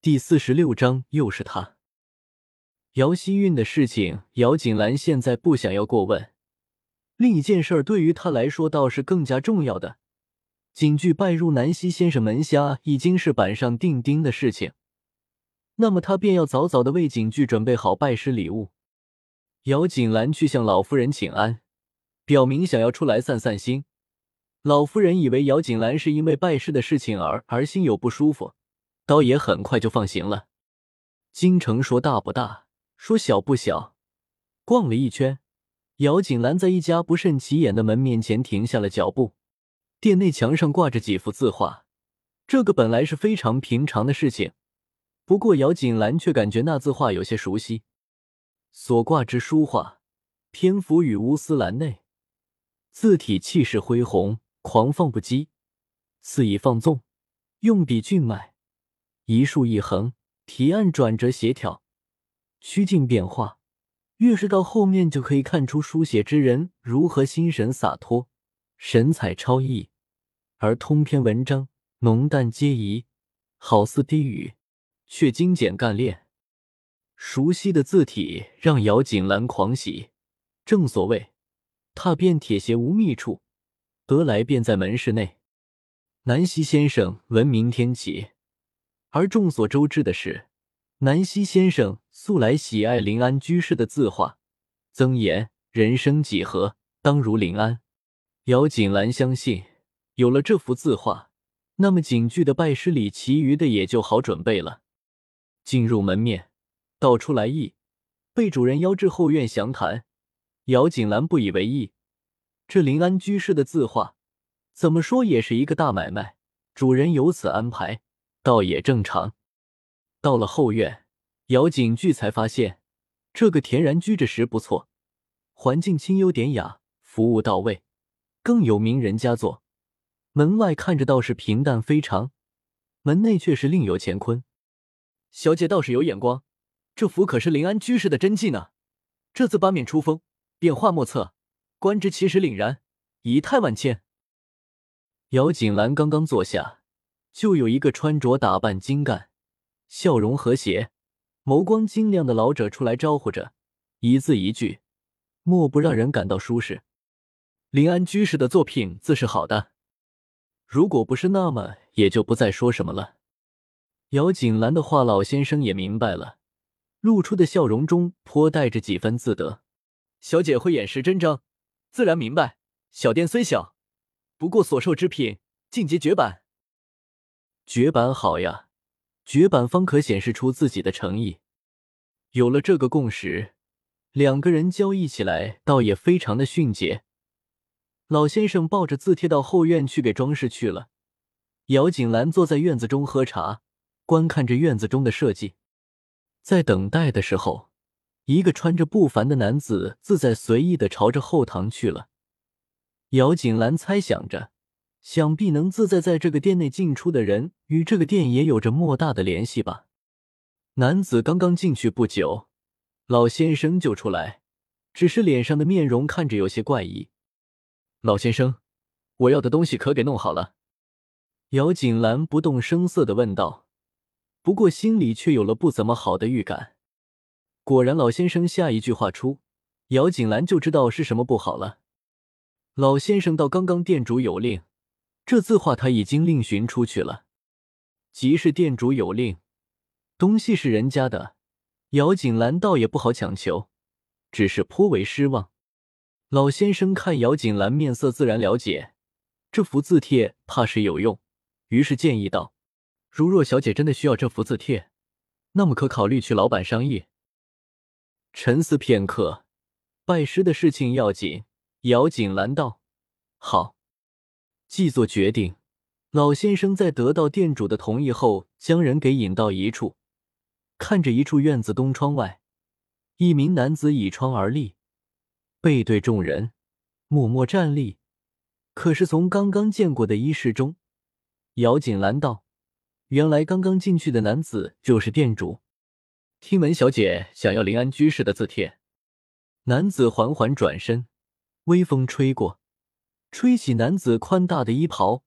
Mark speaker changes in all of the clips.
Speaker 1: 第四十六章又是他。姚希韵的事情，姚锦兰现在不想要过问。另一件事儿对于他来说倒是更加重要的，景剧拜入南溪先生门下已经是板上钉钉的事情。那么他便要早早的为景剧准备好拜师礼物。姚锦兰去向老夫人请安，表明想要出来散散心。老夫人以为姚锦兰是因为拜师的事情而而心有不舒服，倒也很快就放行了。京城说大不大，说小不小。逛了一圈，姚锦兰在一家不甚起眼的门面前停下了脚步。店内墙上挂着几幅字画，这个本来是非常平常的事情，不过姚锦兰却感觉那字画有些熟悉。所挂之书画，篇幅与乌丝蓝内，字体气势恢宏。狂放不羁，肆意放纵，用笔俊迈，一竖一横，提按转折协调，曲径变化。越是到后面，就可以看出书写之人如何心神洒脱，神采超逸。而通篇文章浓淡皆宜，好似低语，却精简干练。熟悉的字体让姚锦兰狂喜。正所谓，踏遍铁鞋无觅处。得来便在门市内。南溪先生闻名天启，而众所周知的是，南溪先生素来喜爱临安居士的字画，曾言人生几何，当如临安。姚锦兰相信，有了这幅字画，那么景剧的拜师礼，其余的也就好准备了。进入门面，道出来意，被主人邀至后院详谈。姚锦兰不以为意。这临安居士的字画，怎么说也是一个大买卖。主人有此安排，倒也正常。到了后院，姚景句才发现，这个田然居着时不错，环境清幽典雅，服务到位，更有名人佳作。门外看着倒是平淡非常，门内却是另有乾坤。小姐倒是有眼光，这幅可是临安居士的真迹呢。这字八面出风，变化莫测。观之其实凛然，仪态万千。姚锦兰刚刚坐下，就有一个穿着打扮精干、笑容和谐、眸光晶亮的老者出来招呼着，一字一句，莫不让人感到舒适。临安居士的作品自是好的，如果不是那么，也就不再说什么了。姚锦兰的话，老先生也明白了，露出的笑容中颇带着几分自得。小姐慧眼识真章。自然明白，小店虽小，不过所售之品尽皆绝版。绝版好呀，绝版方可显示出自己的诚意。有了这个共识，两个人交易起来倒也非常的迅捷。老先生抱着字帖到后院去给装饰去了。姚锦兰坐在院子中喝茶，观看着院子中的设计。在等待的时候。一个穿着不凡的男子自在随意的朝着后堂去了。姚锦兰猜想着，想必能自在在这个店内进出的人，与这个店也有着莫大的联系吧。男子刚刚进去不久，老先生就出来，只是脸上的面容看着有些怪异。老先生，我要的东西可给弄好了？姚锦兰不动声色的问道，不过心里却有了不怎么好的预感。果然，老先生下一句话出，姚锦兰就知道是什么不好了。老先生道：“刚刚店主有令，这字画他已经另寻出去了。即是店主有令，东西是人家的，姚锦兰倒也不好强求，只是颇为失望。”老先生看姚锦兰面色，自然了解这幅字帖怕是有用，于是建议道：“如若小姐真的需要这幅字帖，那么可考虑去老板商议。”沉思片刻，拜师的事情要紧。姚锦兰道：“好。”既做决定，老先生在得到店主的同意后，将人给引到一处，看着一处院子东窗外，一名男子倚窗而立，背对众人，默默站立。可是从刚刚见过的衣饰中，姚锦兰道：“原来刚刚进去的男子就是店主。”听闻小姐想要临安居士的字帖，男子缓缓转身，微风吹过，吹起男子宽大的衣袍，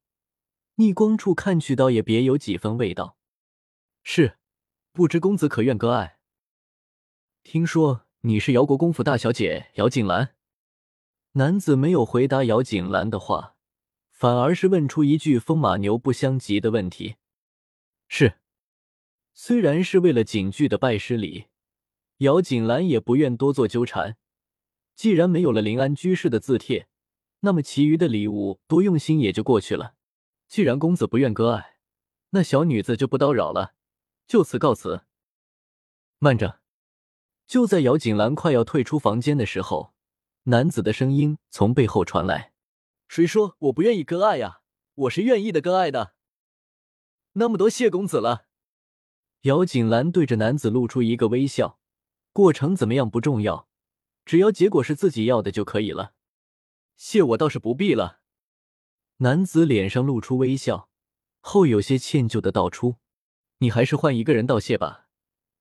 Speaker 1: 逆光处看去，倒也别有几分味道。是不知公子可愿割爱？听说你是姚国公府大小姐姚锦兰。男子没有回答姚锦兰的话，反而是问出一句风马牛不相及的问题：“是。”虽然是为了景剧的拜师礼，姚锦兰也不愿多做纠缠。既然没有了临安居士的字帖，那么其余的礼物多用心也就过去了。既然公子不愿割爱，那小女子就不叨扰了，就此告辞。慢着！就在姚锦兰快要退出房间的时候，男子的声音从背后传来：“谁说我不愿意割爱呀？我是愿意的，割爱的。那么多谢公子了。”姚锦兰对着男子露出一个微笑，过程怎么样不重要，只要结果是自己要的就可以了。谢我倒是不必了。男子脸上露出微笑，后有些歉疚的道出：“你还是换一个人道谢吧。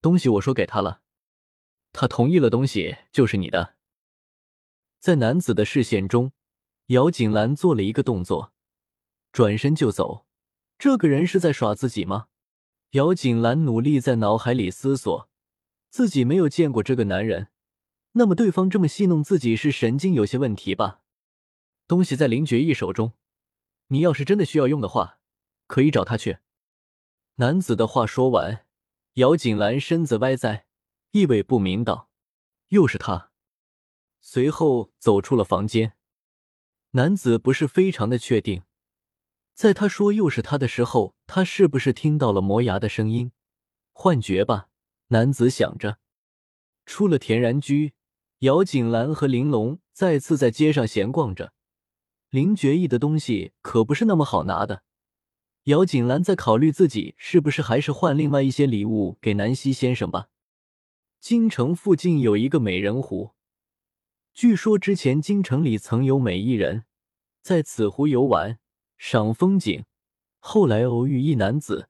Speaker 1: 东西我说给他了，他同意了，东西就是你的。”在男子的视线中，姚锦兰做了一个动作，转身就走。这个人是在耍自己吗？姚锦兰努力在脑海里思索，自己没有见过这个男人，那么对方这么戏弄自己是神经有些问题吧？东西在林觉义手中，你要是真的需要用的话，可以找他去。男子的话说完，姚锦兰身子歪在，意味不明道：“又是他。”随后走出了房间。男子不是非常的确定。在他说又是他的时候，他是不是听到了磨牙的声音？幻觉吧，男子想着。出了田然居，姚锦兰和玲珑再次在街上闲逛着。林觉意的东西可不是那么好拿的。姚锦兰在考虑自己是不是还是换另外一些礼物给南希先生吧。京城附近有一个美人湖，据说之前京城里曾有美一人在此湖游玩。赏风景，后来偶遇一男子，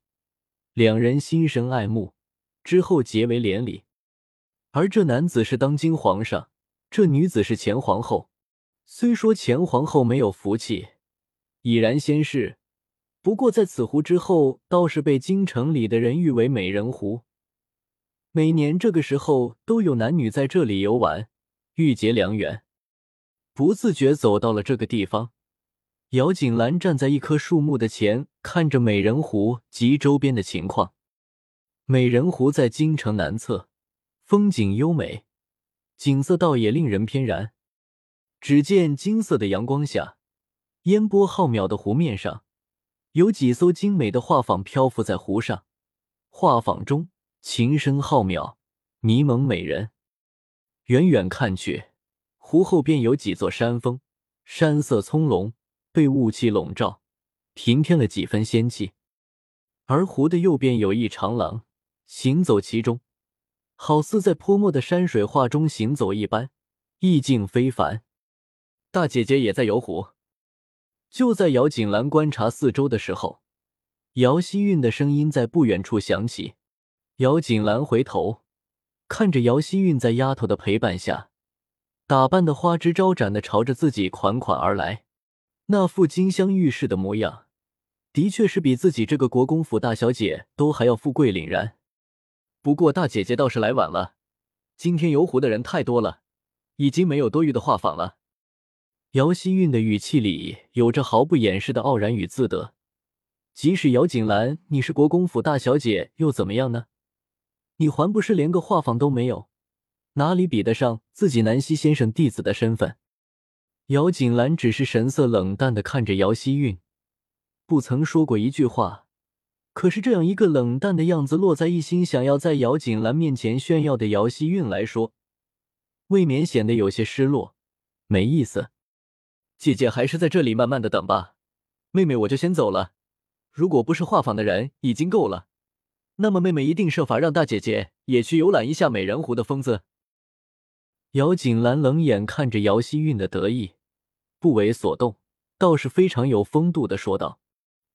Speaker 1: 两人心生爱慕，之后结为连理。而这男子是当今皇上，这女子是前皇后。虽说前皇后没有福气，已然仙逝，不过在此湖之后，倒是被京城里的人誉为美人湖。每年这个时候，都有男女在这里游玩，欲结良缘。不自觉走到了这个地方。姚锦兰站在一棵树木的前，看着美人湖及周边的情况。美人湖在京城南侧，风景优美，景色倒也令人翩然。只见金色的阳光下，烟波浩渺的湖面上，有几艘精美的画舫漂浮在湖上。画舫中琴声浩渺，迷蒙美人。远远看去，湖后便有几座山峰，山色葱茏。被雾气笼罩，平添了几分仙气。而湖的右边有一长廊，行走其中，好似在泼墨的山水画中行走一般，意境非凡。大姐姐也在游湖。就在姚锦兰观察四周的时候，姚希韵的声音在不远处响起。姚锦兰回头看着姚希韵，在丫头的陪伴下，打扮的花枝招展的，朝着自己款款而来。那副金镶玉饰的模样，的确是比自己这个国公府大小姐都还要富贵凛然。不过大姐姐倒是来晚了，今天游湖的人太多了，已经没有多余的画舫了。姚希韵的语气里有着毫不掩饰的傲然与自得。即使姚锦兰，你是国公府大小姐又怎么样呢？你还不是连个画舫都没有，哪里比得上自己南溪先生弟子的身份？姚锦兰只是神色冷淡的看着姚希韵，不曾说过一句话。可是这样一个冷淡的样子，落在一心想要在姚锦兰面前炫耀的姚希韵来说，未免显得有些失落，没意思。姐姐还是在这里慢慢的等吧，妹妹我就先走了。如果不是画舫的人已经够了，那么妹妹一定设法让大姐姐也去游览一下美人湖的风姿。姚锦兰冷眼看着姚希韵的得意。不为所动，倒是非常有风度的说道：“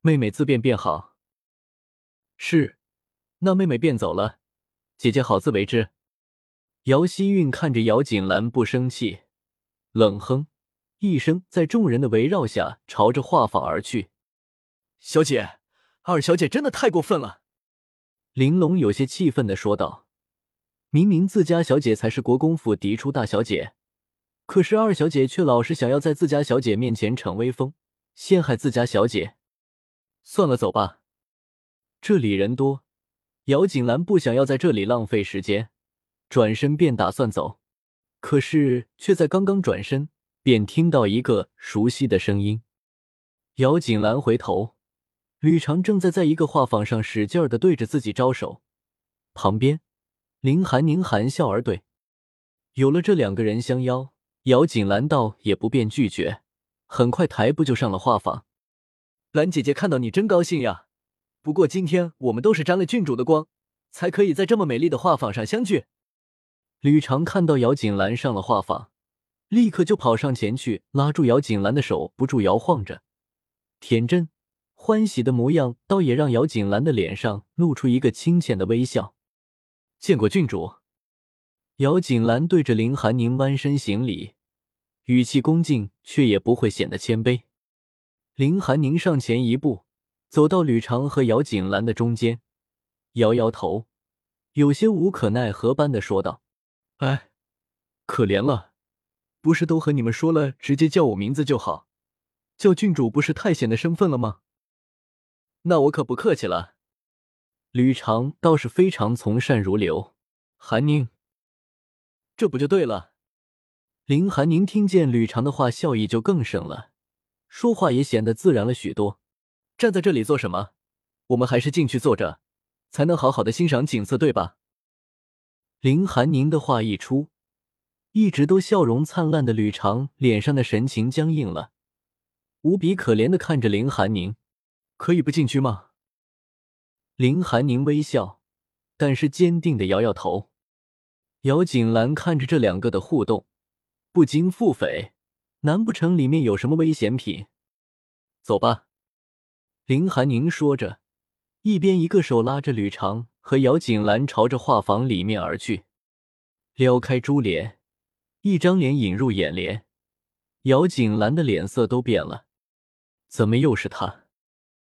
Speaker 1: 妹妹自便便好。”是，那妹妹便走了，姐姐好自为之。姚希韵看着姚锦兰，不生气，冷哼一声，在众人的围绕下，朝着画舫而去。小姐，二小姐真的太过分了。玲珑有些气愤的说道：“明明自家小姐才是国公府嫡出大小姐，可是二小姐却老是想要在自家小姐面前逞威风，陷害自家小姐。算了，走吧，这里人多。”姚锦兰不想要在这里浪费时间，转身便打算走，可是却在刚刚转身，便听到一个熟悉的声音。姚锦兰回头，吕长正在在一个画舫上使劲的对着自己招手，旁边林寒宁含笑而对。有了这两个人相邀，姚锦兰倒也不便拒绝，很快抬步就上了画舫。兰姐姐看到你真高兴呀。不过今天我们都是沾了郡主的光，才可以在这么美丽的画舫上相聚。吕长看到姚锦兰上了画舫，立刻就跑上前去拉住姚锦兰的手，不住摇晃着，天真欢喜的模样，倒也让姚锦兰的脸上露出一个亲切的微笑。见过郡主。姚锦兰对着林寒宁弯身行礼，语气恭敬，却也不会显得谦卑。林寒宁上前一步。走到吕长和姚锦兰的中间，摇摇头，有些无可奈何般的说道：“哎，可怜了，不是都和你们说了，直接叫我名字就好，叫郡主不是太显得身份了吗？那我可不客气了。”吕长倒是非常从善如流，韩宁，这不就对了？林寒宁听见吕长的话，笑意就更盛了，说话也显得自然了许多。站在这里做什么？我们还是进去坐着，才能好好的欣赏景色，对吧？林寒宁的话一出，一直都笑容灿烂的吕长脸上的神情僵硬了，无比可怜的看着林寒宁。可以不进去吗？林寒宁微笑，但是坚定的摇摇头。姚锦兰看着这两个的互动，不禁腹诽：难不成里面有什么危险品？走吧。林寒宁说着，一边一个手拉着吕长和姚锦兰朝着画舫里面而去。撩开珠帘，一张脸引入眼帘，姚景兰的脸色都变了。怎么又是他？